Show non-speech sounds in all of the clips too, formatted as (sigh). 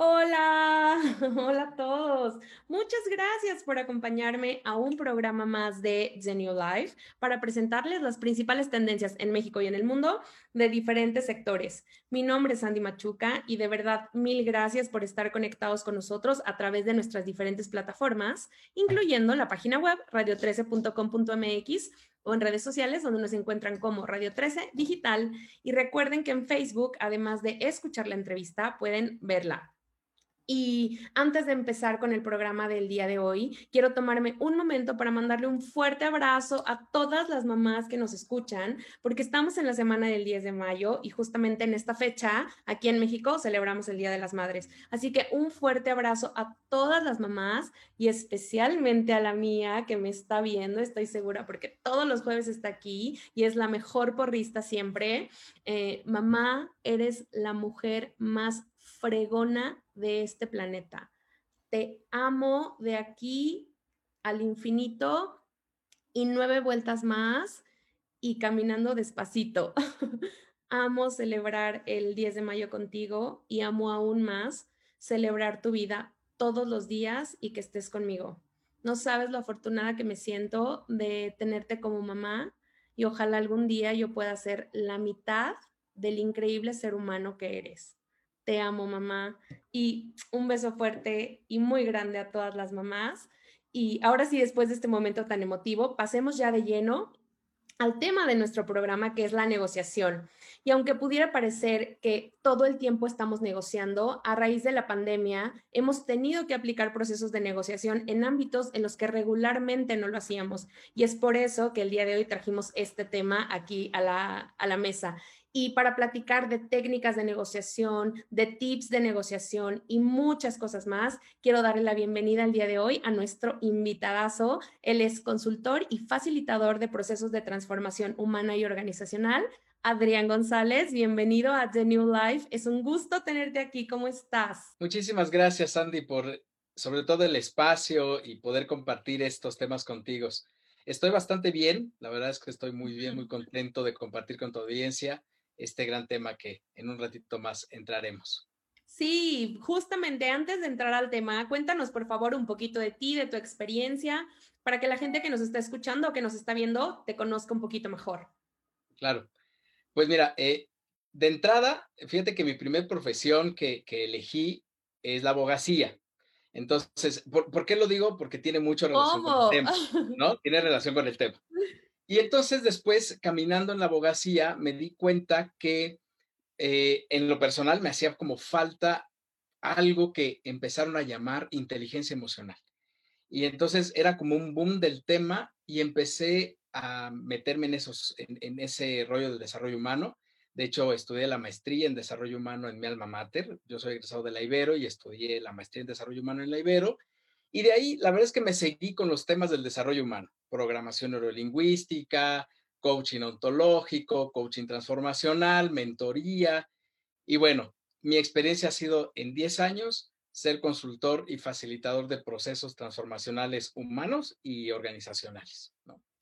Hola, (laughs) hola a todos. Muchas gracias por acompañarme a un programa más de The New Life para presentarles las principales tendencias en México y en el mundo de diferentes sectores. Mi nombre es Andy Machuca y de verdad mil gracias por estar conectados con nosotros a través de nuestras diferentes plataformas, incluyendo la página web radio13.com.mx o en redes sociales donde nos encuentran como Radio 13 Digital. Y recuerden que en Facebook, además de escuchar la entrevista, pueden verla. Y antes de empezar con el programa del día de hoy, quiero tomarme un momento para mandarle un fuerte abrazo a todas las mamás que nos escuchan, porque estamos en la semana del 10 de mayo y justamente en esta fecha, aquí en México, celebramos el Día de las Madres. Así que un fuerte abrazo a todas las mamás y especialmente a la mía que me está viendo, estoy segura, porque todos los jueves está aquí y es la mejor porrista siempre. Eh, mamá, eres la mujer más fregona de este planeta. Te amo de aquí al infinito y nueve vueltas más y caminando despacito. (laughs) amo celebrar el 10 de mayo contigo y amo aún más celebrar tu vida todos los días y que estés conmigo. No sabes lo afortunada que me siento de tenerte como mamá y ojalá algún día yo pueda ser la mitad del increíble ser humano que eres. Te amo, mamá. Y un beso fuerte y muy grande a todas las mamás. Y ahora sí, después de este momento tan emotivo, pasemos ya de lleno al tema de nuestro programa, que es la negociación. Y aunque pudiera parecer que todo el tiempo estamos negociando, a raíz de la pandemia hemos tenido que aplicar procesos de negociación en ámbitos en los que regularmente no lo hacíamos. Y es por eso que el día de hoy trajimos este tema aquí a la, a la mesa y para platicar de técnicas de negociación, de tips de negociación y muchas cosas más, quiero darle la bienvenida el día de hoy a nuestro invitadazo. Él es consultor y facilitador de procesos de transformación humana y organizacional. Adrián González, bienvenido a The New Life. Es un gusto tenerte aquí. ¿Cómo estás? Muchísimas gracias, Andy, por sobre todo el espacio y poder compartir estos temas contigo. Estoy bastante bien, la verdad es que estoy muy bien, muy contento de compartir con tu audiencia este gran tema que en un ratito más entraremos. Sí, justamente antes de entrar al tema, cuéntanos por favor un poquito de ti, de tu experiencia, para que la gente que nos está escuchando o que nos está viendo te conozca un poquito mejor. Claro. Pues mira, eh, de entrada, fíjate que mi primer profesión que, elegí es la abogacía. Entonces, ¿por, qué lo digo? Porque tiene mucho relación con el tema, ¿no? Tiene relación con el tema. (laughs) Y entonces después, caminando en la abogacía, me di cuenta que eh, en lo personal me hacía como falta algo que empezaron a llamar inteligencia emocional. Y entonces era como un boom del tema y empecé a meterme en, esos, en, ese rollo del desarrollo humano. De hecho, estudié la maestría en desarrollo humano en mi alma mater. Yo soy egresado de la Ibero y estudié la maestría en desarrollo humano en la Ibero. Y de ahí, la verdad es que me seguí con los temas del desarrollo humano, programación neurolingüística, coaching ontológico, coaching transformacional, mentoría. Y bueno, mi experiencia ha sido en 10 años ser consultor y facilitador de procesos transformacionales humanos y organizacionales.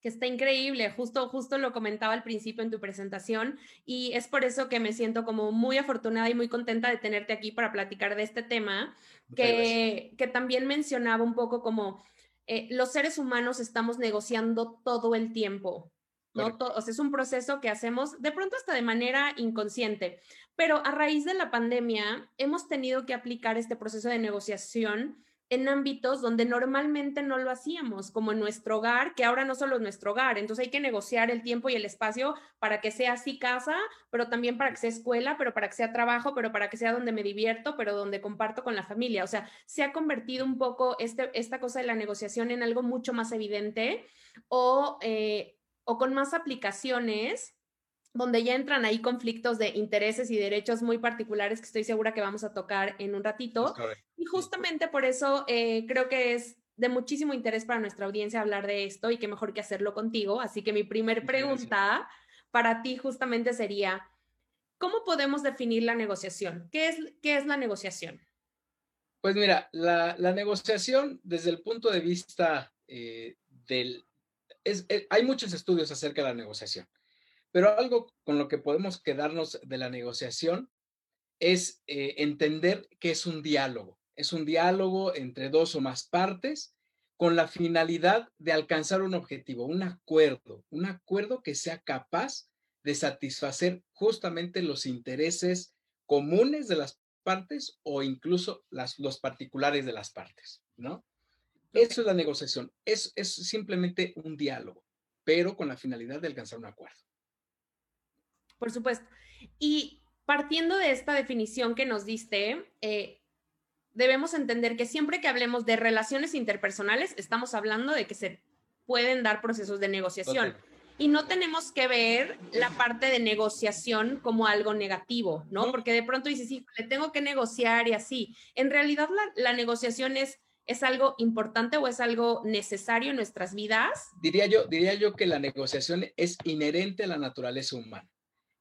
Que está increíble, justo, justo lo comentaba al principio en tu presentación y es por eso que me siento como muy afortunada y muy contenta de tenerte aquí para platicar de este tema, que, que, también mencionaba un poco como eh, los seres humanos estamos negociando todo el tiempo, ¿no? o sea, es un proceso que hacemos de pronto hasta de manera inconsciente, pero a raíz de la pandemia hemos tenido que aplicar este proceso de negociación en ámbitos donde normalmente no lo hacíamos, como en nuestro hogar, que ahora no solo es nuestro hogar, entonces hay que negociar el tiempo y el espacio para que sea así casa, pero también para que sea escuela, pero para que sea trabajo, pero para que sea donde me divierto, pero donde comparto con la familia. O sea, se ha convertido un poco este, esta cosa de la negociación en algo mucho más evidente o, eh, o con más aplicaciones donde ya entran ahí conflictos de intereses y derechos muy particulares que estoy segura que vamos a tocar en un ratito. Y justamente por eso eh, creo que es de muchísimo interés para nuestra audiencia hablar de esto y qué mejor que hacerlo contigo. Así que mi primer pregunta para ti justamente sería, ¿cómo podemos definir la negociación? ¿Qué es, qué es la negociación? Pues mira, la, negociación desde el punto de vista eh, del... Eh, hay muchos estudios acerca de la negociación. Pero algo con lo que podemos quedarnos de la negociación es eh, entender que es un diálogo, es un diálogo entre dos o más partes con la finalidad de alcanzar un objetivo, un acuerdo, un acuerdo que sea capaz de satisfacer justamente los intereses comunes de las partes o incluso las, los particulares de las partes, ¿no? Eso es la negociación, es, es simplemente un diálogo, pero con la finalidad de alcanzar un acuerdo. Por supuesto. Y partiendo de esta definición que nos diste, eh, debemos entender que siempre que hablemos de relaciones interpersonales, estamos hablando de que se pueden dar procesos de negociación. Y no tenemos que ver la parte de negociación como algo negativo, ¿no? Porque de pronto dices, sí, le tengo que negociar y así. En realidad la, negociación es, es algo importante o es algo necesario en nuestras vidas. Diría yo, diría yo que la negociación es inherente a la naturaleza humana.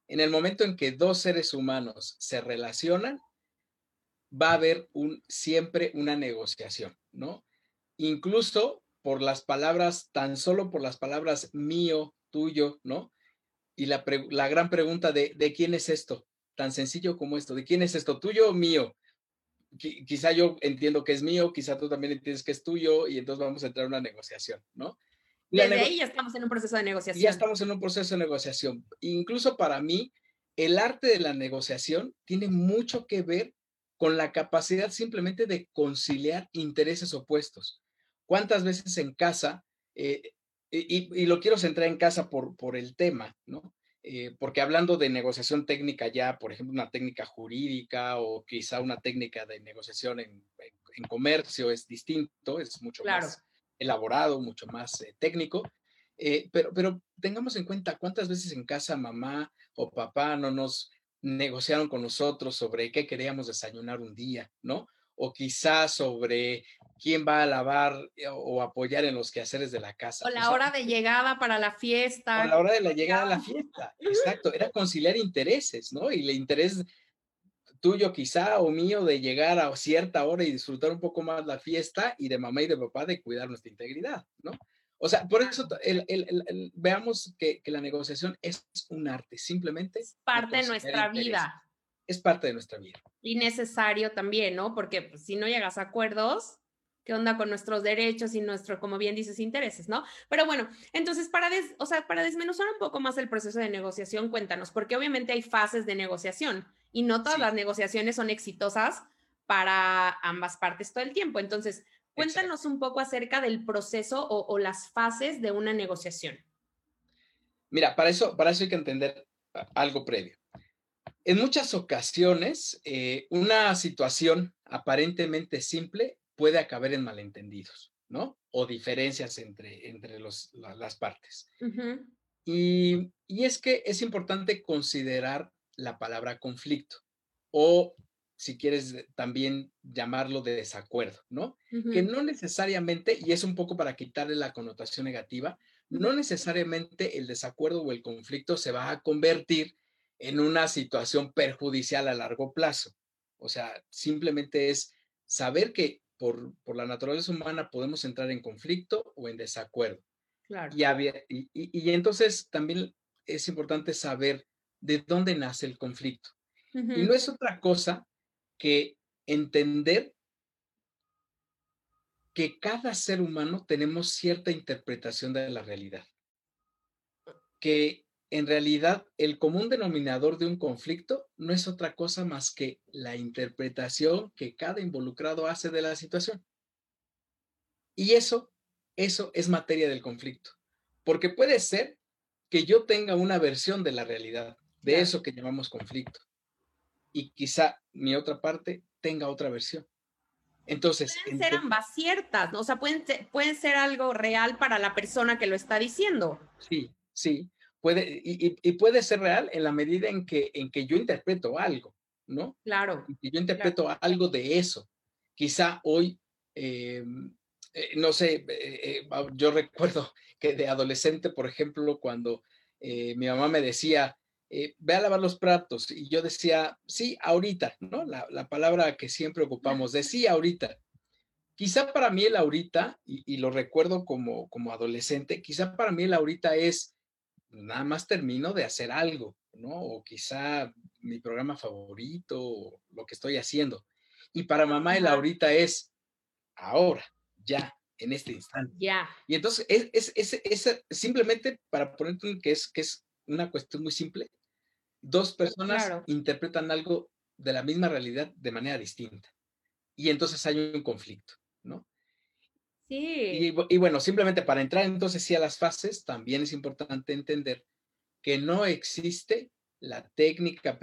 En el momento en que dos seres humanos se relacionan, va a haber siempre una negociación, ¿no? Incluso por las palabras, tan solo por las palabras mío, tuyo, ¿no? Y la, gran pregunta de, quién es esto? Tan sencillo como esto, ¿de quién es esto? ¿Tuyo o mío? quizá yo entiendo que es mío, quizá tú también entiendes que es tuyo y entonces vamos a entrar en una negociación, ¿no? Desde ahí ya estamos en un proceso de negociación. Ya estamos en un proceso de negociación. Incluso para mí, el arte de la negociación tiene mucho que ver con la capacidad simplemente de conciliar intereses opuestos. ¿Cuántas veces en casa, eh, y, lo quiero centrar en casa por, por el tema, ¿no? Eh, porque hablando de negociación técnica ya, por ejemplo, una técnica jurídica o quizá una técnica de negociación en, comercio es distinto, es mucho más elaborado, mucho más eh, técnico. pero, pero tengamos en cuenta cuántas veces en casa mamá o papá no nos negociaron con nosotros sobre qué queríamos desayunar un día, ¿no? O quizás sobre quién va a lavar eh, o apoyar en los quehaceres de la casa. O la hora de llegada para la fiesta. O la hora de la llegada a la fiesta, exacto. Era conciliar intereses, ¿no? Y el interés tuyo quizá o mío de llegar a cierta hora y disfrutar un poco más la fiesta y de mamá y de papá de cuidar nuestra integridad, ¿no? O sea, por eso veamos que, la negociación es un arte, simplemente. Es parte de nuestra vida. Es parte de nuestra vida. Y necesario también, ¿no? Porque pues, si no llegas a acuerdos, ¿qué onda con nuestros derechos y nuestro, como bien dices, intereses, ¿no? Pero bueno, entonces para, o sea, para desmenuzar un poco más el proceso de negociación, cuéntanos, porque obviamente hay fases de negociación y no todas las negociaciones son exitosas para ambas partes todo el tiempo. Entonces, Cuéntanos un poco acerca del proceso o, las fases de una negociación. Mira, para eso, para eso hay que entender algo previo. En muchas ocasiones, eh, una situación aparentemente simple puede acabar en malentendidos, ¿no? O diferencias entre, entre las partes. y, y es que es importante considerar la palabra conflicto o si quieres también llamarlo de desacuerdo, ¿no? Que no necesariamente, y es un poco para quitarle la connotación negativa, no necesariamente el desacuerdo o el conflicto se va a convertir en una situación perjudicial a largo plazo. O sea, simplemente es saber que por, por la naturaleza humana podemos entrar en conflicto o en desacuerdo. Claro. Y, y, entonces también es importante saber de dónde nace el conflicto. Y no es otra cosa que entender que cada ser humano tenemos cierta interpretación de la realidad. Que en realidad el común denominador de un conflicto no es otra cosa más que la interpretación que cada involucrado hace de la situación. Y eso, eso es materia del conflicto. Porque puede ser que yo tenga una versión de la realidad, de eso que llamamos conflicto y quizá mi otra parte tenga otra versión. Entonces. Pueden ser ambas ciertas, ¿no? o sea, pueden ser, pueden ser algo real para la persona que lo está diciendo. Sí, sí. Puede, y, puede ser real en la medida en que, en que yo interpreto algo, ¿no? Claro. Y yo interpreto algo de eso. Quizá hoy, eh, eh, no sé, eh, yo recuerdo que de adolescente, por ejemplo, cuando mi mamá me decía, eh, ve a lavar los platos. Y yo decía, sí, ahorita, ¿no? La, palabra que siempre ocupamos, de sí, ahorita. Quizá para mí el ahorita, y, lo recuerdo como, como adolescente, quizá para mí el ahorita es, nada más termino de hacer algo, ¿no? O quizá mi programa favorito, lo que estoy haciendo. Y para mamá el ahorita es ahora, ya, en este instante. Ya. Y entonces, es, es, es, simplemente para ponerte que es, que es una cuestión muy simple, dos personas interpretan algo de la misma realidad de manera distinta. Y entonces hay un conflicto, ¿no? Sí. Y, bueno, simplemente para entrar entonces sí a las fases, también es importante entender que no existe la técnica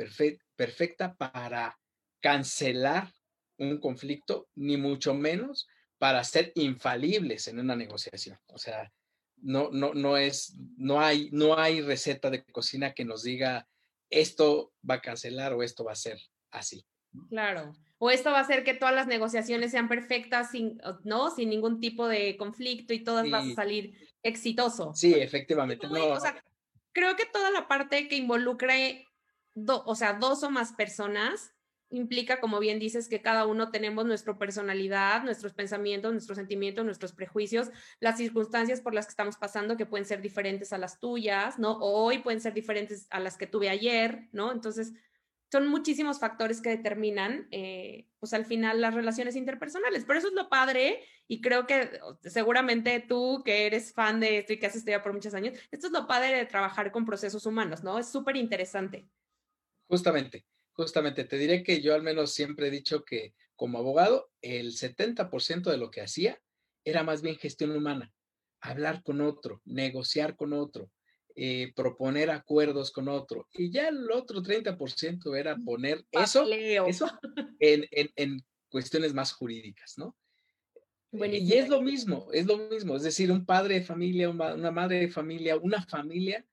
perfecta para cancelar un conflicto, ni mucho menos para ser infalibles en una negociación. O sea, no, no, no es, no hay, no hay receta de cocina que nos diga esto va a cancelar o esto va a ser así. Claro. O esto va a hacer que todas las negociaciones sean perfectas, sin, ¿no? Sin ningún tipo de conflicto y todas van a salir exitoso. Sí, efectivamente. No, creo que toda la parte que involucre, o sea, dos o más personas, implica, como bien dices, que cada uno tenemos nuestra personalidad, nuestros pensamientos, nuestros sentimientos, nuestros prejuicios, las circunstancias por las que estamos pasando que pueden ser diferentes a las tuyas, ¿no? O hoy pueden ser diferentes a las que tuve ayer, ¿no? Entonces, son muchísimos factores que determinan, eh, pues al final, las relaciones interpersonales. Pero eso es lo padre y creo que seguramente tú, que eres fan de esto y que has estudiado por muchos años, esto es lo padre de trabajar con procesos humanos, ¿no? Es súper interesante. Justamente, justamente, te diré que yo al menos siempre he dicho que como abogado, el 70% de lo que hacía era más bien gestión humana, hablar con otro, negociar con otro, eh, proponer acuerdos con otro. Y ya el otro 30% era poner eso, eso (laughs) en, en, cuestiones más jurídicas, ¿no? Y es lo mismo, es lo mismo. Es decir, un padre de familia, una madre de familia, una familia,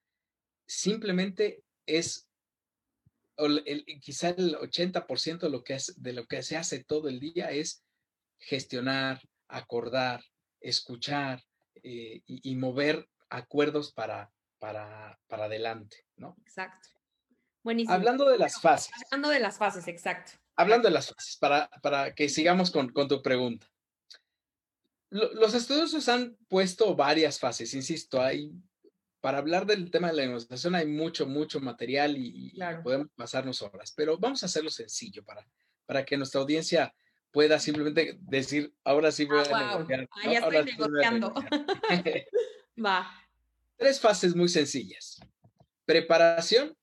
simplemente es el, quizá el 80% de lo, que es, de lo que se hace todo el día es gestionar, acordar, escuchar eh, y, mover acuerdos para, para, para adelante, ¿no? Exacto. Buenísimo. Hablando de las fases. Hablando de las fases, exacto. Hablando de las fases, para, para que sigamos con, con tu pregunta. los estudiosos han puesto varias fases, insisto, hay, para hablar del tema de la negociación hay mucho, mucho material y, podemos pasarnos horas, pero vamos a hacerlo sencillo para, para que nuestra audiencia pueda simplemente decir, ahora sí voy a negociar. Ah, ya estoy negociando. (laughs) Va. Tres fases muy sencillas. Preparación,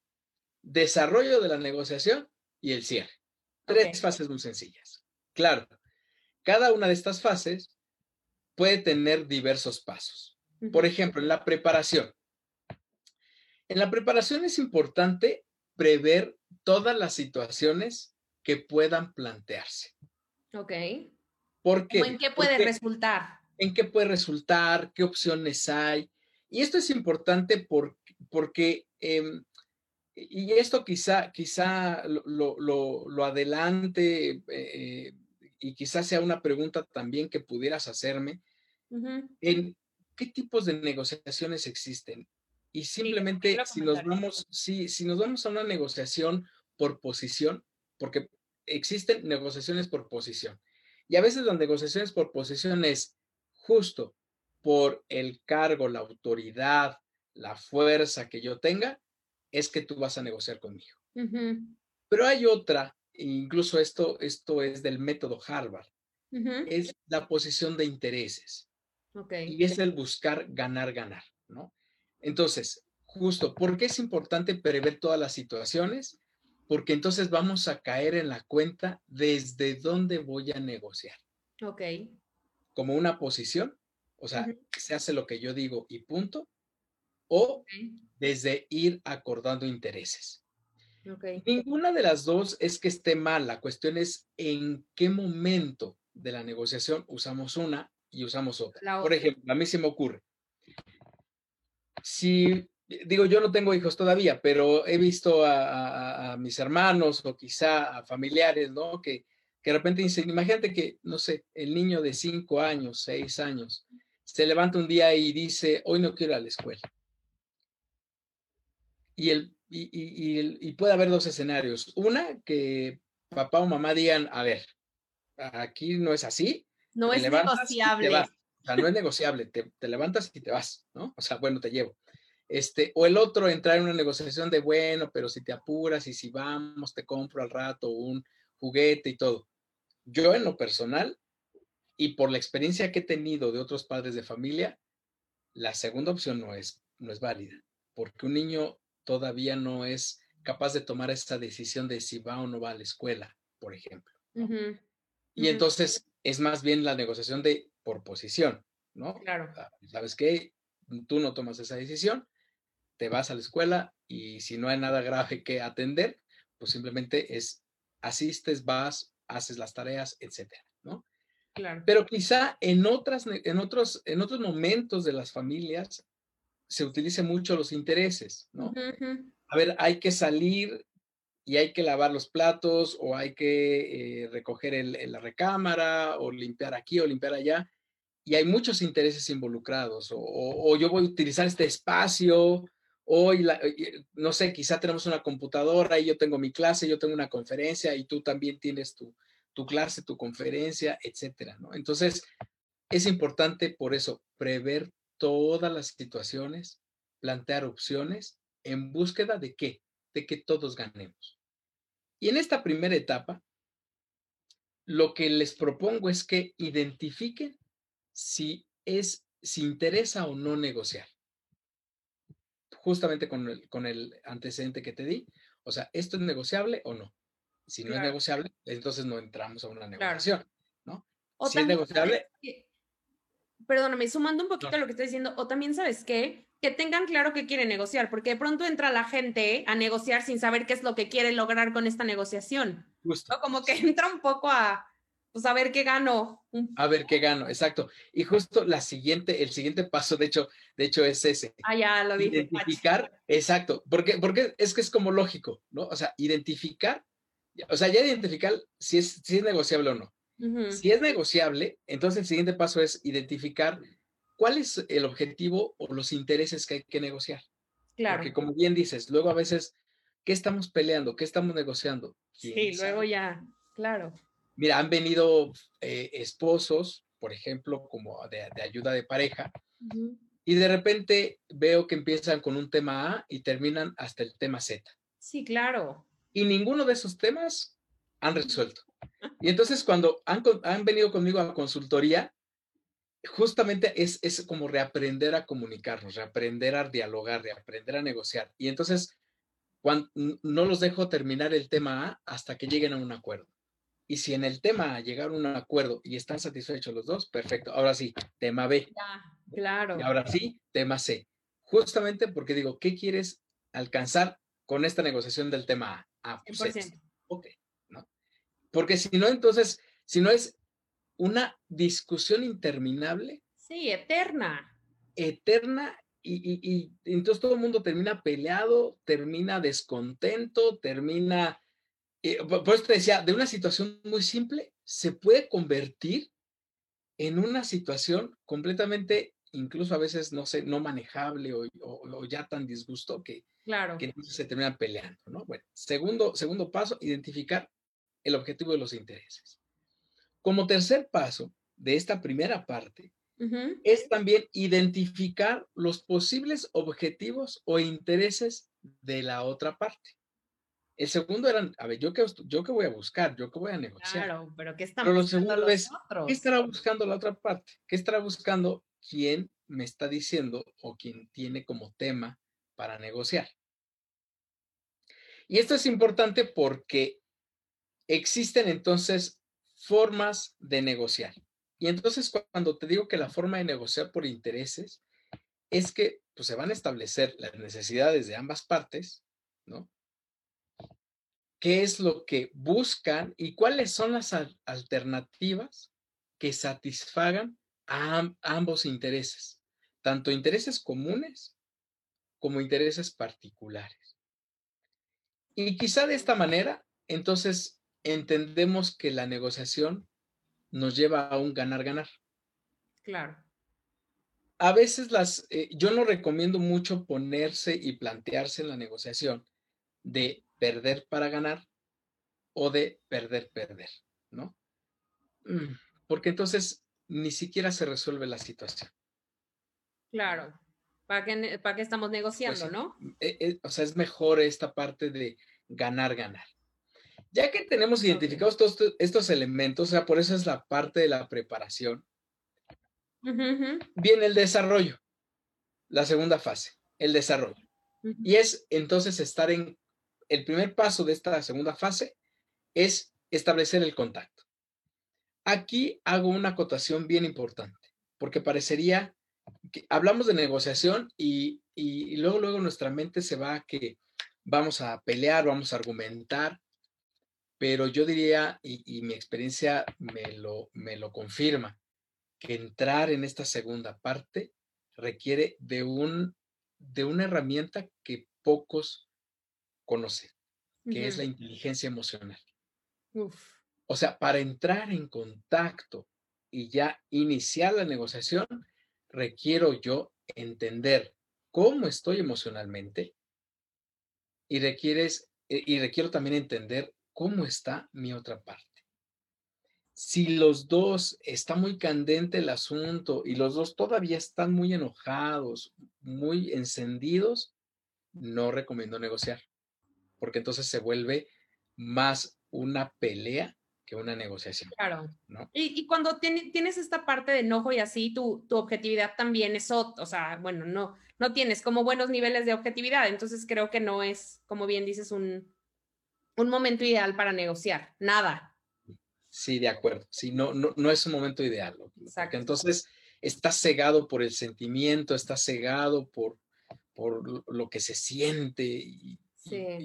desarrollo de la negociación y el cierre. Tres fases muy sencillas. Claro, cada una de estas fases puede tener diversos pasos. Por ejemplo, en la preparación. En la preparación es importante prever todas las situaciones que puedan plantearse. Ok. ¿Por qué? ¿En qué puede resultar? ¿En qué puede resultar? ¿Qué opciones hay? Y esto es importante porque, em, y esto quizá, quizá lo, adelante eh, y quizás sea una pregunta también que pudieras hacerme, en qué tipos de negociaciones existen. Y simplemente si nos vamos, si, si nos vamos a una negociación por posición, porque existen negociaciones por posición. Y a veces las negociaciones por posición es justo por el cargo, la autoridad, la fuerza que yo tenga, es que tú vas a negociar conmigo. Pero hay otra, incluso esto, esto es del método Harvard, es la posición de intereses. Y es el buscar ganar, ganar, ¿no? Entonces, justo, ¿por qué es importante prever todas las situaciones? Porque entonces vamos a caer en la cuenta desde dónde voy a negociar. Ok. Como una posición o sea, se hace lo que yo digo y punto. O desde ir acordando intereses. Ninguna de las dos es que esté mal. La cuestión es en qué momento de la negociación usamos una y usamos otra. Por ejemplo, a mí se me ocurre. Si, digo, yo no tengo hijos todavía, pero he visto a, mis hermanos o quizá a familiares, ¿no? Que, que de repente dicen, imagínate que, no sé, el niño de cinco años, seis años, se levanta un día y dice, hoy no quiero ir a la escuela. Y, el, y, puede haber dos escenarios. Una, que papá o mamá digan, a ver, aquí no es así. No es negociable. O sea, no es negociable. Te, te, levantas y te vas, ¿no? O sea, bueno, te llevo. Este, o el otro entrar en una negociación de, bueno, pero si te apuras y si vamos, te compro al rato un juguete y todo. Yo en lo personal y por la experiencia que he tenido de otros padres de familia, la segunda opción no es, no es válida, porque un niño todavía no es capaz de tomar esta decisión de si va o no va a la escuela, por ejemplo. Y entonces es más bien la negociación de por posición, ¿no? Claro. Ah, ¿Sabes qué? Tú no tomas esa decisión, te vas a la escuela y si no hay nada grave que atender, pues simplemente es asistes, vas, haces las tareas, etcétera, ¿no? Claro. Pero quizá en otras, en otros, en otros momentos de las familias se utilice mucho los intereses, ¿no? A ver, hay que salir y hay que lavar los platos o hay que eh, recoger el, la recámara o limpiar aquí o limpiar allá. Y hay muchos intereses involucrados. O, yo voy a utilizar este espacio, o no sé, quizá tenemos una computadora y yo tengo mi clase, yo tengo una conferencia y tú también tienes tu, tu clase, tu conferencia, etcétera, ¿no? Entonces, es importante por eso prever todas las situaciones, plantear opciones en búsqueda de qué? De que todos ganemos. Y en esta primera etapa, lo que les propongo es que identifiquen si es, si interesa o no negociar. Justamente con el, con el antecedente que te di. O sea, ¿esto es negociable o no? Si no es negociable, entonces no entramos a una negociación, ¿no? si es negociable. perdóname, sumando un poquito a lo que estoy diciendo, o también sabes qué, que tengan claro que quieren negociar, porque de pronto entra la gente a negociar sin saber qué es lo que quiere lograr con esta negociación. Justo. Como que entra un poco a, pues a ver qué gano. A ver qué gano, exacto. Y justo la siguiente, el siguiente paso, de hecho, de hecho es ese. Ah, ya lo dije. Identificar, exacto, porque, porque es que es como lógico, ¿no? O sea, identificar, o sea, ya identificar si es, si es negociable o no. Si es negociable, entonces el siguiente paso es identificar ¿cuál es el objetivo o los intereses que hay que negociar? Claro. Porque como bien dices, luego a veces, ¿qué estamos peleando? ¿Qué estamos negociando? Sí, luego ya, claro. Mira, han venido eh, esposos, por ejemplo, como de, ayuda de pareja, y de repente veo que empiezan con un tema A y terminan hasta el tema Z. Sí, claro. Y ninguno de esos temas han resuelto. (laughs) Y entonces cuando han, han venido conmigo a consultoría, justamente es, es como reaprender a comunicarnos, reaprender a dialogar, reaprender a negociar. Y entonces, cuando, no los dejo terminar el tema A hasta que lleguen a un acuerdo. Y si en el tema llegaron a un acuerdo y están satisfechos los dos, perfecto. Ahora sí, tema B. claro. Y ahora sí, tema C. Justamente porque digo, ¿qué quieres alcanzar con esta negociación del tema A? Ah, pues Ok, ¿no? Porque si no, entonces, si no es una discusión interminable. Sí, eterna. Eterna y, entonces todo el mundo termina peleado, termina descontento, termina... Eh, por eso te decía, de una situación muy simple se puede convertir en una situación completamente, incluso a veces, no sé, no manejable o, ya tan disgusto que, claro. que se terminan peleando, ¿no? Bueno, segundo, segundo paso, identificar el objetivo de los intereses. Como tercer paso de esta primera parte, es también identificar los posibles objetivos o intereses de la otra parte. El segundo era, a ver, ¿yo qué, yo qué voy a buscar? ¿Yo qué voy a negociar? Claro, pero ¿qué estamos buscando ¿qué estará buscando la otra parte? ¿Qué estará buscando quien me está diciendo o quien tiene como tema para negociar? Y esto es importante porque existen entonces formas de negociar. Y entonces cuando te digo que la forma de negociar por intereses es que pues, se van a establecer las necesidades de ambas partes, ¿no? ¿Qué es lo que buscan y cuáles son las alternativas que satisfagan a ambos intereses, tanto intereses comunes como intereses particulares? Y quizá de esta manera, entonces entendemos que la negociación nos lleva a un ganar-ganar. Claro. A veces las, eh, yo no recomiendo mucho ponerse y plantearse en la negociación de perder para ganar o de perder, perder, ¿no? Mm, porque entonces ni siquiera se resuelve la situación. Claro. ¿Para qué, para qué estamos pues negociando, no? E, e, o sea, es mejor esta parte de ganar, ganar. Ya que tenemos identificados todos estos elementos, o sea, por eso es la parte de la preparación, viene el desarrollo, la segunda fase, el desarrollo. Y es entonces estar en, el primer paso de esta segunda fase es establecer el contacto. Aquí hago una acotación bien importante, porque parecería que hablamos de negociación y, y luego, luego nuestra mente se va a que vamos a pelear, vamos a argumentar, pero yo diría, y, mi experiencia me lo, me lo confirma, que entrar en esta segunda parte requiere de, un, de una herramienta que pocos conocen, que es la inteligencia emocional. O sea, para entrar en contacto y ya iniciar la negociación, requiero yo entender cómo estoy emocionalmente y requieres eh, y requiero también entender cómo está mi otra parte. Si los dos está muy candente el asunto y los dos todavía están muy enojados, muy encendidos, no recomiendo negociar, porque entonces se vuelve más una pelea que una negociación. Claro. ¿no? Y, cuando tienes esta parte de enojo y así, tu, tu objetividad también es, o sea, bueno, no, no tienes como buenos niveles de objetividad, entonces creo que no es, como bien dices, un, un momento ideal para negociar, nada. Sí, de acuerdo. Sí, no, no, no es un momento ideal. Exacto. entonces estás cegado por el sentimiento, estás cegado por, por lo que se siente y,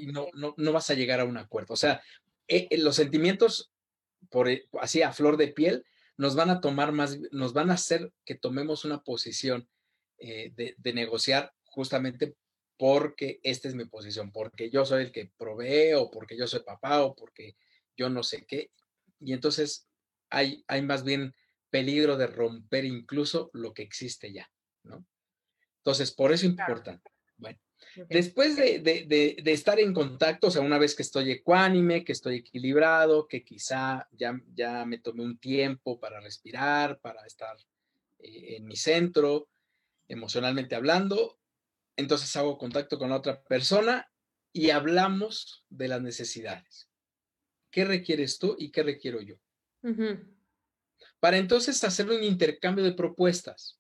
no, no, vas a llegar a un acuerdo. O sea, eh, eh, los sentimientos, por, eh, así a flor de piel, nos van a tomar más, nos van a hacer que tomemos una posición de, de, negociar justamente porque esta es mi posición, porque yo soy el que provee o porque yo soy papá o porque yo no sé qué. Y entonces hay, hay más bien peligro de romper incluso lo que existe ya, ¿no? Entonces, por eso es importante. Bueno, después de, de, de, estar en contacto, o sea, una vez que estoy ecuánime, que estoy equilibrado, que quizá ya, ya me tomé un tiempo para respirar, para estar eh, en mi centro, emocionalmente hablando, entonces hago contacto con la otra persona y hablamos de las necesidades. ¿Qué requieres tú y qué requiero yo? Para entonces hacer un intercambio de propuestas,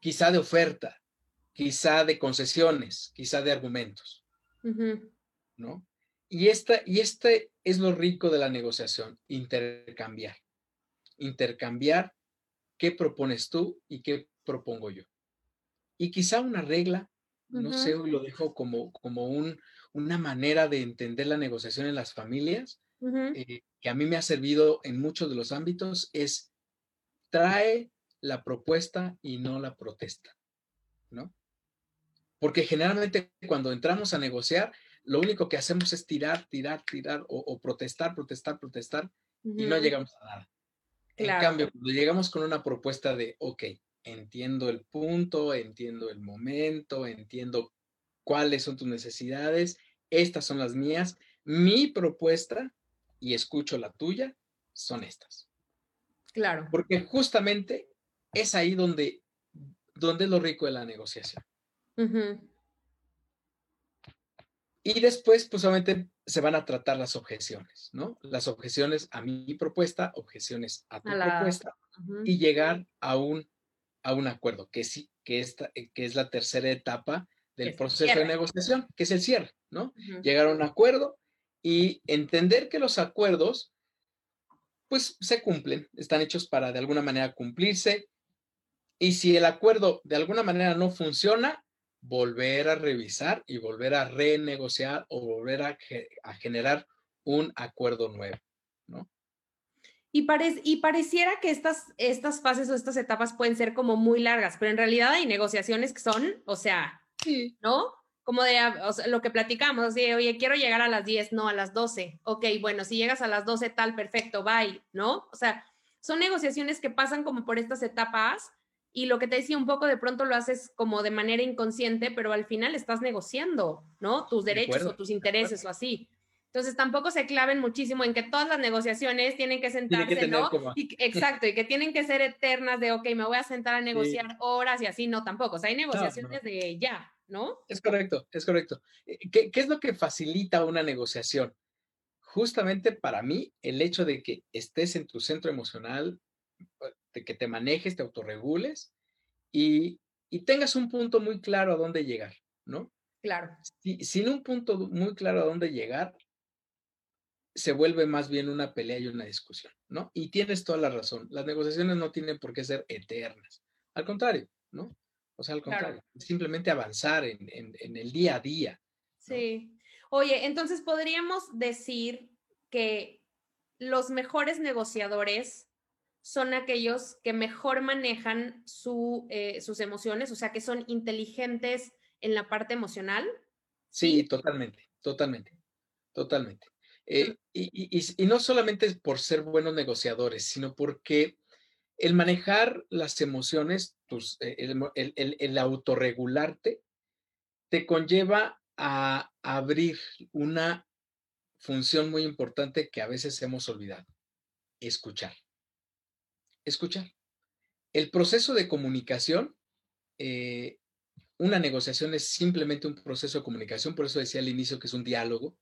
quizá de oferta, quizá de concesiones, quizá de argumentos. ¿No? Y, esta, y este es lo rico de la negociación, intercambiar. Intercambiar qué propones tú y qué propongo yo. Y quizá una regla no sé, lo dejo como, como un, una manera de entender la negociación en las familias, eh, que a mí me ha servido en muchos de los ámbitos, es trae la propuesta y no la protesta, ¿no? Porque generalmente cuando entramos a negociar, lo único que hacemos es tirar, tirar, tirar o, protestar, protestar, protestar y no llegamos a nada. En cambio, cuando llegamos con una propuesta de, ok, entiendo el punto, entiendo el momento, entiendo cuáles son tus necesidades, estas son las mías, mi propuesta y escucho la tuya son estas. Claro. Porque justamente es ahí donde, donde es lo rico de la negociación. Y después, pues obviamente se van a tratar las objeciones, ¿no? Las objeciones a mi propuesta, objeciones a tu propuesta y llegar a un a un acuerdo, que sí, que, esta, eh, que es la tercera etapa del proceso de negociación, que es el cierre, ¿no? Llegar a un acuerdo y entender que los acuerdos, pues se cumplen, están hechos para de alguna manera cumplirse. Y si el acuerdo de alguna manera no funciona, volver a revisar y volver a renegociar o volver a, a generar un acuerdo nuevo, ¿no? Y, y pareciera que estas, estas fases o estas etapas pueden ser como muy largas, pero en realidad hay negociaciones que son, o sea, ¿no? Como de lo que platicamos, de, oye, quiero llegar a las 10, no, a las 12. Ok, bueno, si llegas a las 12, tal, perfecto, bye, ¿no? O sea, son negociaciones que pasan como por estas etapas y lo que te decía un poco de pronto lo haces como de manera inconsciente, pero al final estás negociando, ¿no? Tus derechos o tus intereses o así. Entonces tampoco se claven muchísimo en que todas las negociaciones tienen que sentarse, ¿no? exacto, y que tienen que ser eternas de, ok, me voy a sentar a negociar horas y así, no, tampoco. O sea, hay negociaciones de ya, ¿no? Es correcto, es correcto. Eh, ¿Qué, ¿Qué es lo que facilita una negociación? Justamente para mí, el hecho de que estés en tu centro emocional, que te manejes, te autorregules y, y tengas un punto muy claro a dónde llegar, ¿no? Claro. Si, sin un punto muy claro a dónde llegar, se vuelve más bien una pelea y una discusión, ¿no? Y tienes toda la razón, las negociaciones no tienen por qué ser eternas, al contrario, ¿no? O sea, al contrario, simplemente avanzar en, en, el día a día. Sí. Oye, entonces podríamos decir que los mejores negociadores son aquellos que mejor manejan su, eh, sus emociones, o sea, que son inteligentes en la parte emocional. Sí, totalmente, totalmente, totalmente. Eh, y, no solamente por ser buenos negociadores, sino porque el manejar las emociones, tus, eh, el, el, autorregularte, te conlleva a abrir una función muy importante que a veces hemos olvidado, escuchar. Escuchar. El proceso de comunicación, eh, una negociación es simplemente un proceso de comunicación, por eso decía al inicio que es un diálogo.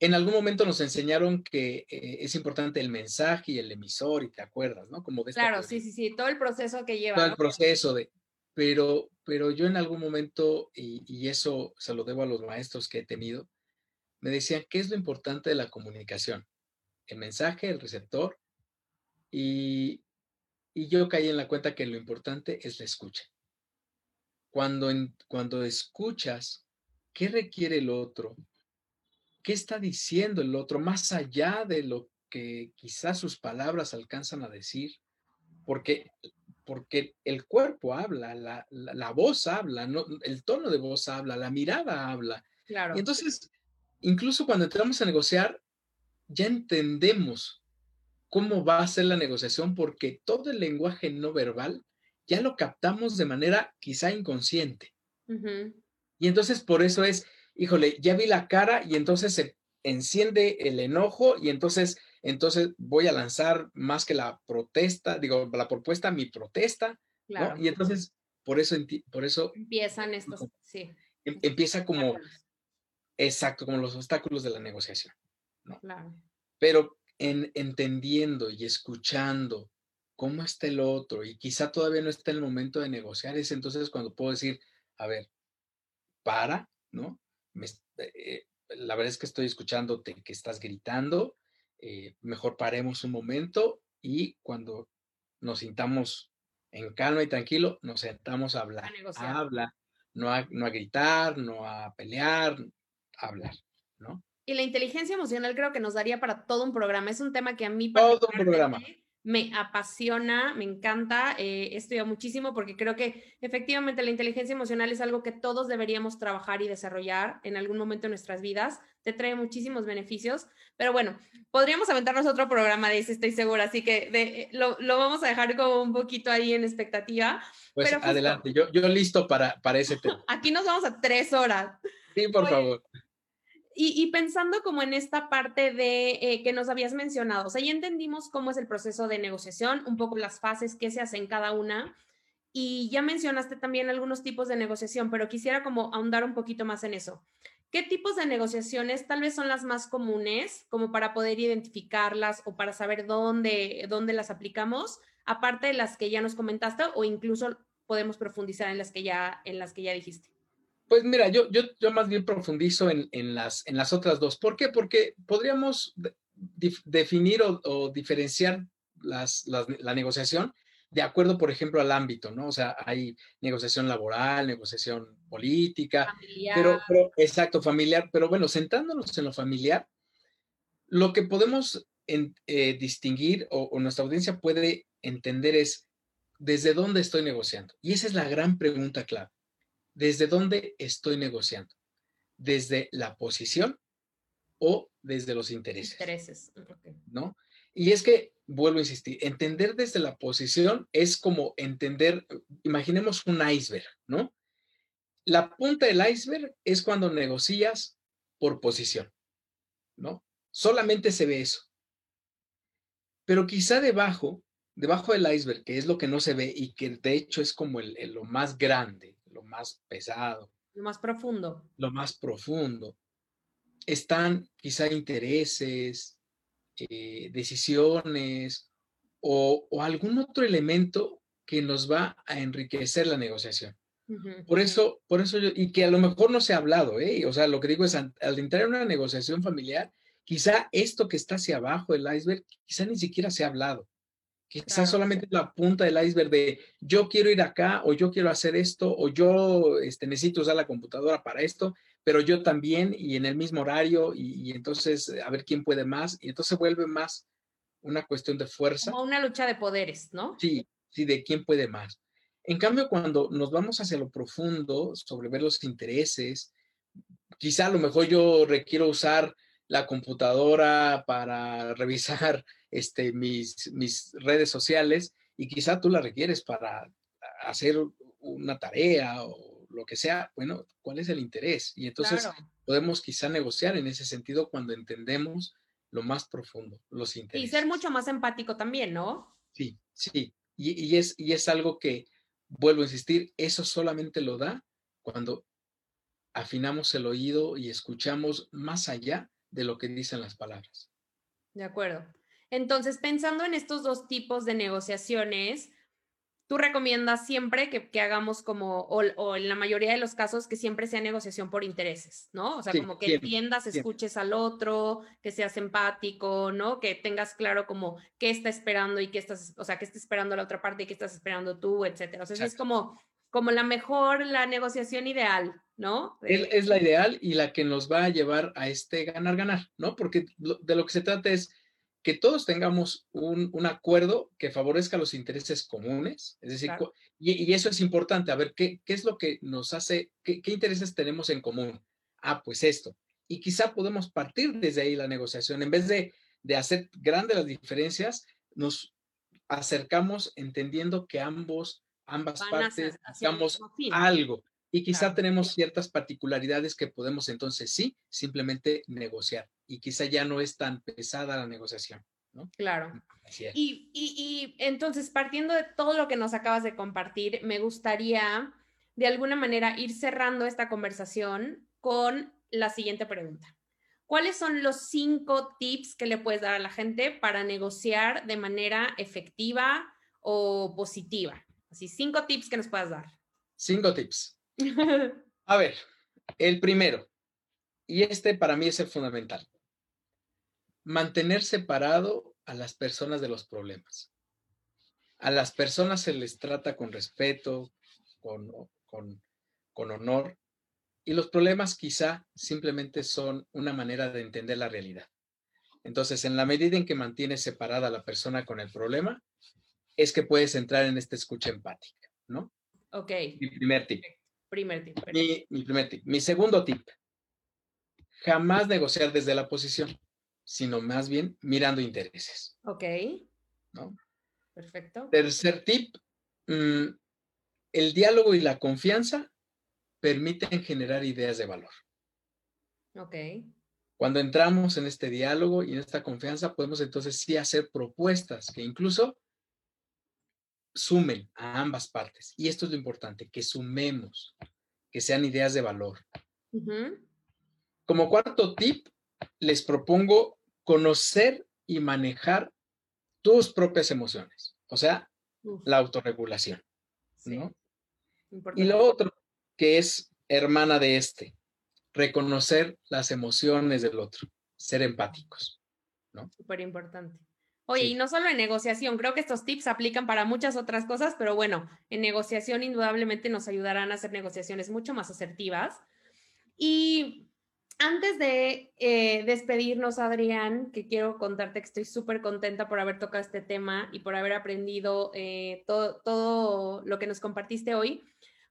En algún momento nos enseñaron que eh, es importante el mensaje y el emisor, y te acuerdas, ¿no? Como de claro, sí, sí, sí, todo el proceso que lleva. Todo el proceso de, pero, pero yo en algún momento, y, y, eso se lo debo a los maestros que he tenido, me decían, ¿qué es lo importante de la comunicación? El mensaje, el receptor, y, y yo caí en la cuenta que lo importante es la escucha. Cuando, cuando escuchas, ¿qué requiere el otro? ¿Qué está diciendo el otro más allá de lo que quizás sus palabras alcanzan a decir? Porque, porque el cuerpo habla, la, la, voz habla, ¿no? el tono de voz habla, la mirada habla. Claro. Y entonces, incluso cuando entramos a negociar, ya entendemos cómo va a ser la negociación porque todo el lenguaje no verbal ya lo captamos de manera quizá inconsciente. Y entonces por eso es, híjole, ya vi la cara y entonces se enciende el enojo y entonces, entonces voy a lanzar más que la protesta, digo, la propuesta, mi protesta, Y entonces, por eso, por eso... Empiezan estos, sí. Em, empieza como, exacto, como los obstáculos de la negociación, ¿no? Claro. Pero en entendiendo y escuchando cómo está el otro y quizá todavía no está el momento de negociar, es entonces cuando puedo decir, a ver, para, ¿no? Eh, la verdad es que estoy escuchándote que estás gritando, eh, mejor paremos un momento y cuando nos sintamos en calma y tranquilo, nos sentamos a hablar. A, hablar, no a, no a gritar, no a pelear, a hablar, ¿no? Y la inteligencia emocional creo que nos daría para todo un programa. Es un tema que a mí todo un programa me apasiona, me encanta, eh, estudio muchísimo porque creo que efectivamente la inteligencia emocional es algo que todos deberíamos trabajar y desarrollar en algún momento de nuestras vidas. Te trae muchísimos beneficios, pero bueno, podríamos aventarnos otro programa de eso, estoy segura, así que eh, lo, vamos a dejar como un poquito ahí en expectativa. Pues adelante, yo, yo listo para, para ese tema. (laughs) Aquí nos vamos a tres horas. Sí, por favor. Y, pensando como en esta parte de eh, que nos habías mencionado, o sea, ya entendimos cómo es el proceso de negociación, un poco las fases, qué se hacen cada una, y ya mencionaste también algunos tipos de negociación, pero quisiera como ahondar un poquito más en eso. ¿Qué tipos de negociaciones tal vez son las más comunes, como para poder identificarlas o para saber dónde, dónde las aplicamos, aparte de las que ya nos comentaste o incluso podemos profundizar en las que ya, en las que ya dijiste? Pues mira, yo, yo, yo más bien profundizo en, en, las, en las otras dos. ¿Por qué? Porque podríamos definir o, diferenciar las, la negociación de acuerdo, por ejemplo, al ámbito, ¿no? O sea, hay negociación laboral, negociación política, familiar. Pero, exacto, familiar, pero bueno, sentándonos en lo familiar, lo que podemos eh, distinguir o nuestra audiencia puede entender es desde dónde estoy negociando. Y esa es la gran pregunta clave. ¿Desde dónde estoy negociando? ¿Desde la posición o desde los intereses? Intereses. ¿No? Y es que, vuelvo a insistir, entender desde la posición es como entender, imaginemos un iceberg, ¿no? La punta del iceberg es cuando negocias por posición. ¿no? Solamente se ve eso. Pero quizá debajo, debajo del iceberg, que es lo que no se ve y que de hecho es como el, lo más grande, lo más pesado. Lo más profundo. Lo más profundo. Están quizá intereses, eh, decisiones o, o, algún otro elemento que nos va a enriquecer la negociación. Por eso, por eso yo, y que a lo mejor no se ha hablado, ¿eh? O sea, lo que digo es, al, entrar en una negociación familiar, quizá esto que está hacia abajo del iceberg, quizá ni siquiera se ha hablado. Quizá solamente la punta del iceberg de yo quiero ir acá, o yo quiero hacer esto, o yo este, necesito usar la computadora para esto, pero yo también, y en el mismo horario, y, y entonces a ver quién puede más, y entonces vuelve más una cuestión de fuerza. Como una lucha de poderes, ¿no? Sí, sí, de quién puede más. En cambio, cuando nos vamos hacia lo profundo, sobre ver los intereses, quizá a lo mejor yo requiero usar la computadora para revisar este, mis, mis redes sociales y quizá tú la requieres para hacer una tarea o lo que sea. Bueno, ¿cuál es el interés? Y entonces podemos quizá negociar en ese sentido cuando entendemos lo más profundo, los intereses. Y ser mucho más empático también, ¿no? Sí, sí. Y, es, y es algo que, vuelvo a insistir, eso solamente lo da cuando afinamos el oído y escuchamos más allá de lo que dicen las palabras. De acuerdo. Entonces, pensando en estos dos tipos de negociaciones, tú recomiendas siempre que, hagamos como, o, en la mayoría de los casos, que siempre sea negociación por intereses, ¿no? O sea, como que entiendas, escuches al otro, que seas empático, ¿no? Que tengas claro como qué está esperando y qué estás, o sea, qué está esperando la otra parte y qué estás esperando tú, etcétera. O sea, es como, como la mejor, la negociación ideal, ¿no? Es la ideal y la que nos va a llevar a este ganar-ganar, ¿no? Porque de lo que se trata es que todos tengamos un, acuerdo que favorezca los intereses comunes, es decir, y, eso es importante, a ver, ¿qué, ¿qué, es lo que nos hace, qué, intereses tenemos en común? Ah, pues esto. Y quizá podemos partir desde ahí la negociación, en vez de, de hacer grandes las diferencias, nos acercamos entendiendo que ambos, ambas partes, hagamos algo. Y quizá tenemos ciertas particularidades que podemos entonces sí, simplemente negociar. Y quizá ya no es tan pesada la negociación. ¿no? Claro. Y, y, y entonces, partiendo de todo lo que nos acabas de compartir, me gustaría de alguna manera ir cerrando esta conversación con la siguiente pregunta. ¿Cuáles son los cinco tips que le puedes dar a la gente para negociar de manera efectiva o positiva? Así, cinco tips que nos puedas dar. Cinco tips. (laughs) A ver, el primero, y este para mí es el fundamental, mantener separado a las personas de los problemas. A las personas se les trata con respeto, con, con, con honor, y los problemas quizá simplemente son una manera de entender la realidad. Entonces, en la medida en que mantienes separada a la persona con el problema, es que puedes entrar en esta escucha empática, ¿no? Ok. Mi primer tip. Primer tip. Mi, mi primer tip. Mi segundo tip. Jamás negociar desde la posición, sino más bien mirando intereses. Ok. ¿No? Perfecto. Tercer tip. Mm, el diálogo y la confianza permiten generar ideas de valor. Ok. Cuando entramos en este diálogo y en esta confianza, podemos entonces sí hacer propuestas que incluso sumen a ambas partes. Y esto es lo importante, que sumemos, que sean ideas de valor. Como cuarto tip, les propongo conocer y manejar tus propias emociones, o sea, la autorregulación. Y lo otro, que es hermana de este, reconocer las emociones del otro, ser empáticos. ¿no? Súper importante. Oye, y no solo en negociación, creo que estos tips aplican para muchas otras cosas, pero bueno, en negociación indudablemente nos ayudarán a hacer negociaciones mucho más asertivas. Y antes de eh, despedirnos, Adrián, que quiero contarte que estoy súper contenta por haber tocado este tema y por haber aprendido eh, todo, todo lo que nos compartiste hoy.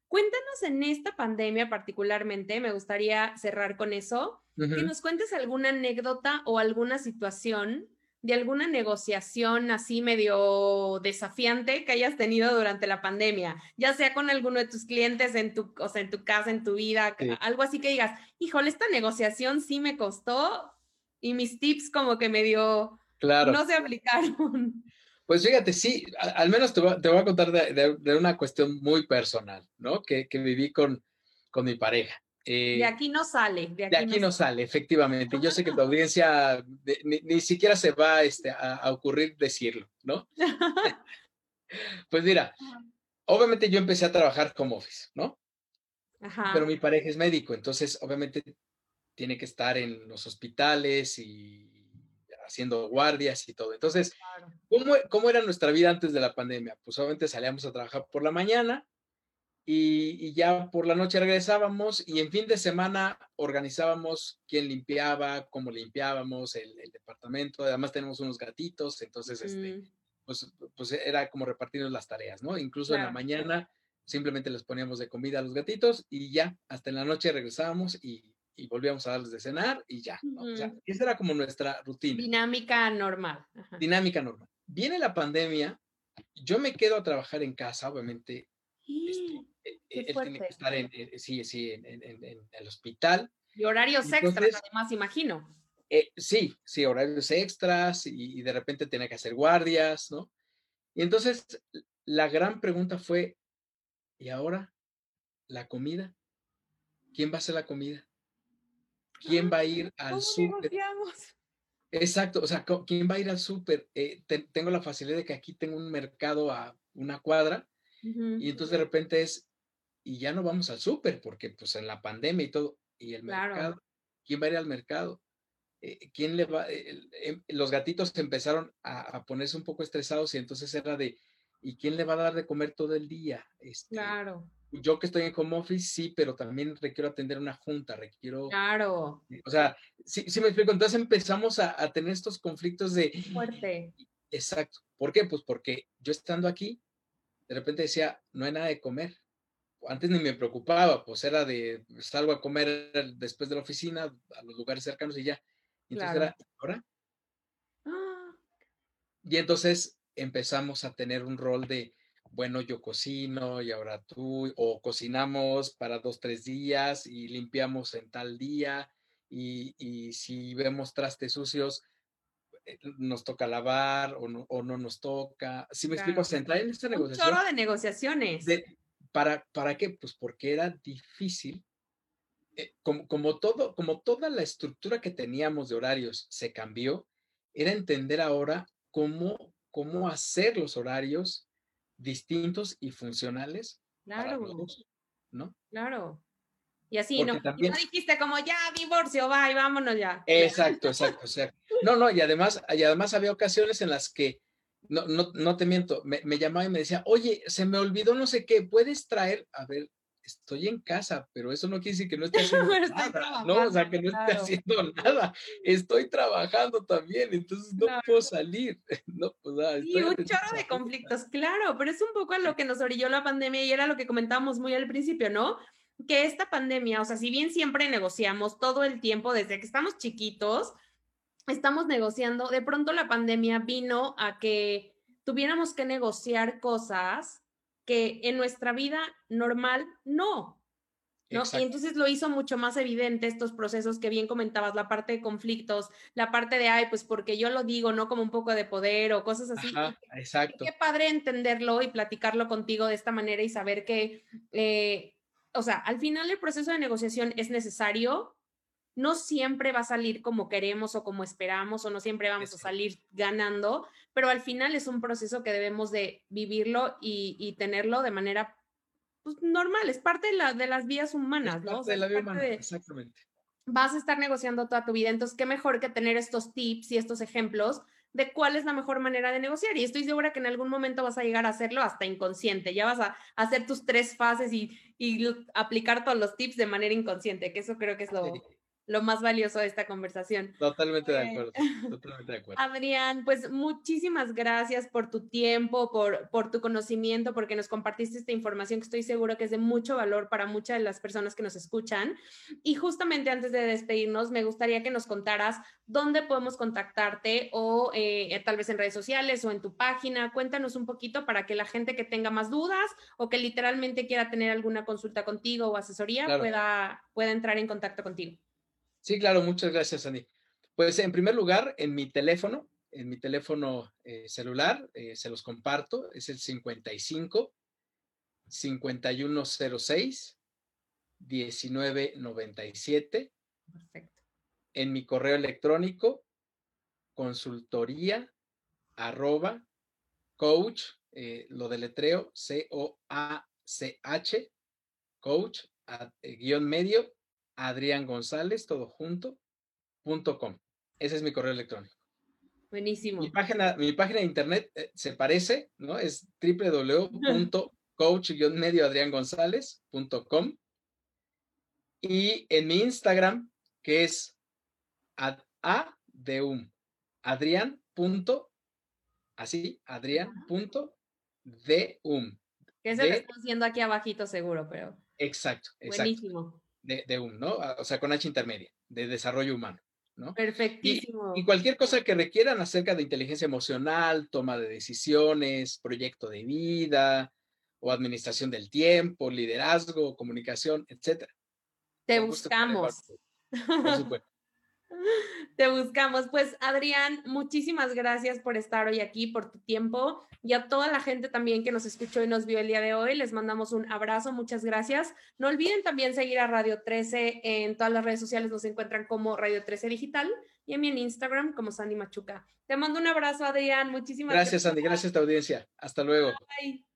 Cuéntanos en esta pandemia particularmente, me gustaría cerrar con eso, que nos cuentes alguna anécdota o alguna situación de alguna negociación así medio desafiante que hayas tenido durante la pandemia, ya sea con alguno de tus clientes en tu, o sea, en tu casa, en tu vida, algo así que digas, híjole, esta negociación sí me costó y mis tips como que medio claro. no se aplicaron. (laughs) Pues fíjate, sí, al menos te voy, a contar de, una cuestión muy personal, ¿no? Que, viví con, con mi pareja. De eh, aquí no sale. De aquí, no, sale. efectivamente. Yo sé que tu audiencia ni, siquiera se va este, a, ocurrir decirlo, ¿no? (laughs) pues mira, obviamente yo empecé a trabajar como office, ¿no? Ajá. Pero mi pareja es médico, entonces obviamente tiene que estar en los hospitales y haciendo guardias y todo. Entonces, ¿cómo, ¿cómo, era nuestra vida antes de la pandemia? Pues obviamente salíamos a trabajar por la mañana y, ya por la noche regresábamos y en fin de semana organizábamos quién limpiaba, cómo limpiábamos el, departamento. Además tenemos unos gatitos, entonces, este, mm. pues, pues era como repartirnos las tareas, ¿no? Incluso en la mañana simplemente les poníamos de comida a los gatitos y ya, hasta en la noche regresábamos y y volvíamos a darles de cenar y ya. esa era como nuestra rutina. Dinámica normal. Dinámica normal. Viene la pandemia, yo me quedo a trabajar en casa, obviamente. Este, e, él tiene que estar en, sí, sí, en, el hospital. Y horarios extras, además, imagino. Eh, sí, sí, horarios extras y, y de repente tenía que hacer guardias, ¿no? Y entonces la gran pregunta fue, ¿y ahora la comida? ¿Quién va a hacer la comida? ¿Quién va a ir al súper? Exacto, o sea, ¿quién va a ir al súper? Eh, tengo la facilidad de que aquí tengo un mercado a una cuadra y entonces de repente es, y ya no vamos al súper porque pues en la pandemia y todo, y el mercado, ¿quién va a ir al mercado? Eh, ¿Quién le va? Em, los gatitos empezaron a, ponerse un poco estresados y entonces era de, ¿y quién le va a dar de comer todo el día? Este, claro yo que estoy en home office, sí, pero también requiero atender una junta, requiero... Claro. O sea, sí, sí me explico. Entonces empezamos a, tener estos conflictos de... Fuerte. Exacto. ¿Por qué? Pues porque yo estando aquí, de repente decía, no hay nada de comer. Antes ni me preocupaba, pues era de, salgo a comer después de la oficina, a los lugares cercanos y ya. Y entonces era, ¿ahora? Ah. Y entonces empezamos a tener un rol de, bueno, yo cocino y ahora tú, o cocinamos para dos, tres días y limpiamos en tal día, y, y si vemos trastes sucios, nos toca lavar o no, o no nos toca. Si me explico, entrar en esta negociación. Un chorro de negociaciones. ¿para, ¿Para qué? Pues porque era difícil. Eh, como, como, todo, como toda la estructura que teníamos de horarios se cambió, era entender ahora cómo, cómo hacer los horarios distintos y funcionales claro. ¿no? Claro. Y así, ¿no? También... no dijiste como ya divorcio, y vámonos ya. Exacto, (laughs) exacto, exacto. No, no, y además, y además había ocasiones en las que, no, no, no te miento, me, me llamaba y me decía, oye, se me olvidó no sé qué, ¿puedes traer? A ver, estoy en casa, pero eso no quiere decir que no esté haciendo (laughs) nada, ¿no? O sea, que no esté haciendo (laughs) nada. Estoy trabajando también, entonces no puedo salir. No, pues, ah, y un chorro de conflictos, claro, pero es un poco a lo que nos orilló la pandemia y era lo que comentábamos muy al principio, ¿no? Que esta pandemia, o sea, si bien siempre negociamos todo el tiempo desde que estamos chiquitos, estamos negociando, de pronto la pandemia vino a que tuviéramos que negociar cosas que en nuestra vida normal no. ¿no? Y entonces lo hizo mucho más evidente estos procesos que bien comentabas, la parte de conflictos, la parte de, ay, pues porque yo lo digo, ¿no? Como un poco de poder o cosas así. exacto. Qué padre entenderlo y platicarlo contigo de esta manera y saber que, eh, o sea, al final el proceso de negociación es necesario, no siempre va a salir como queremos o como esperamos o no siempre vamos a salir ganando, pero al final es un proceso que debemos de vivirlo y, tenerlo de manera pues, normal, es parte de, de las vías humanas, ¿no? de la vida humana, exactamente. Vas a estar negociando toda tu vida, entonces qué mejor que tener estos tips y estos ejemplos de cuál es la mejor manera de negociar. Y estoy segura que en algún momento vas a llegar a hacerlo hasta inconsciente. Ya vas a hacer tus tres fases y, y aplicar todos los tips de manera inconsciente, que eso creo que es lo, lo más valioso de esta conversación. Totalmente de acuerdo, (laughs) totalmente de acuerdo. Adrián, pues muchísimas gracias por tu tiempo, por, por tu conocimiento, porque nos compartiste esta información que estoy seguro que es de mucho valor para muchas de las personas que nos escuchan. Y justamente antes de despedirnos, me gustaría que nos contaras dónde podemos contactarte o eh, tal vez en redes sociales o en tu página. Cuéntanos un poquito para que la gente que tenga más dudas o que literalmente quiera tener alguna consulta contigo o asesoría pueda, pueda entrar en contacto contigo. Sí, claro, muchas gracias, Ani. Pues en primer lugar, en mi teléfono, en mi teléfono eh, celular, eh, se los comparto, es el 55 5106 1997. Perfecto. En mi correo electrónico, consultoría arroba coach, eh, lo deletreo, C-O-A-C-H, coach, guion medio, González, todo junto, punto com. Ese es mi correo electrónico. Buenísimo. Mi página, mi página de internet eh, se parece, ¿no? Es (laughs) www.coach-medioadriangonzález.com y en mi Instagram, que es a, de um, Adrián. así, Adrián. de um. Que el que estoy haciendo aquí abajito seguro, pero. Exacto, exacto. Buenísimo. De, de um, ¿no? O sea, con H intermedia, de desarrollo humano. ¿no? Perfectísimo. Y, cualquier cosa que requieran acerca de inteligencia emocional, toma de decisiones, proyecto de vida o administración del tiempo, liderazgo, comunicación, etcétera. Te buscamos. Por supuesto. (laughs) Te buscamos. Pues Adrián, muchísimas gracias por estar hoy aquí, por tu tiempo y a toda la gente también que nos escuchó y nos vio el día de hoy. Les mandamos un abrazo, muchas gracias. No olviden también seguir a Radio 13 en todas las redes sociales, nos encuentran como Radio 13 Digital y a mí en Instagram como Sandy Machuca. Te mando un abrazo, Adrián. Muchísimas gracias. Gracias, Sandy. Gracias a tu audiencia. Hasta luego. Bye.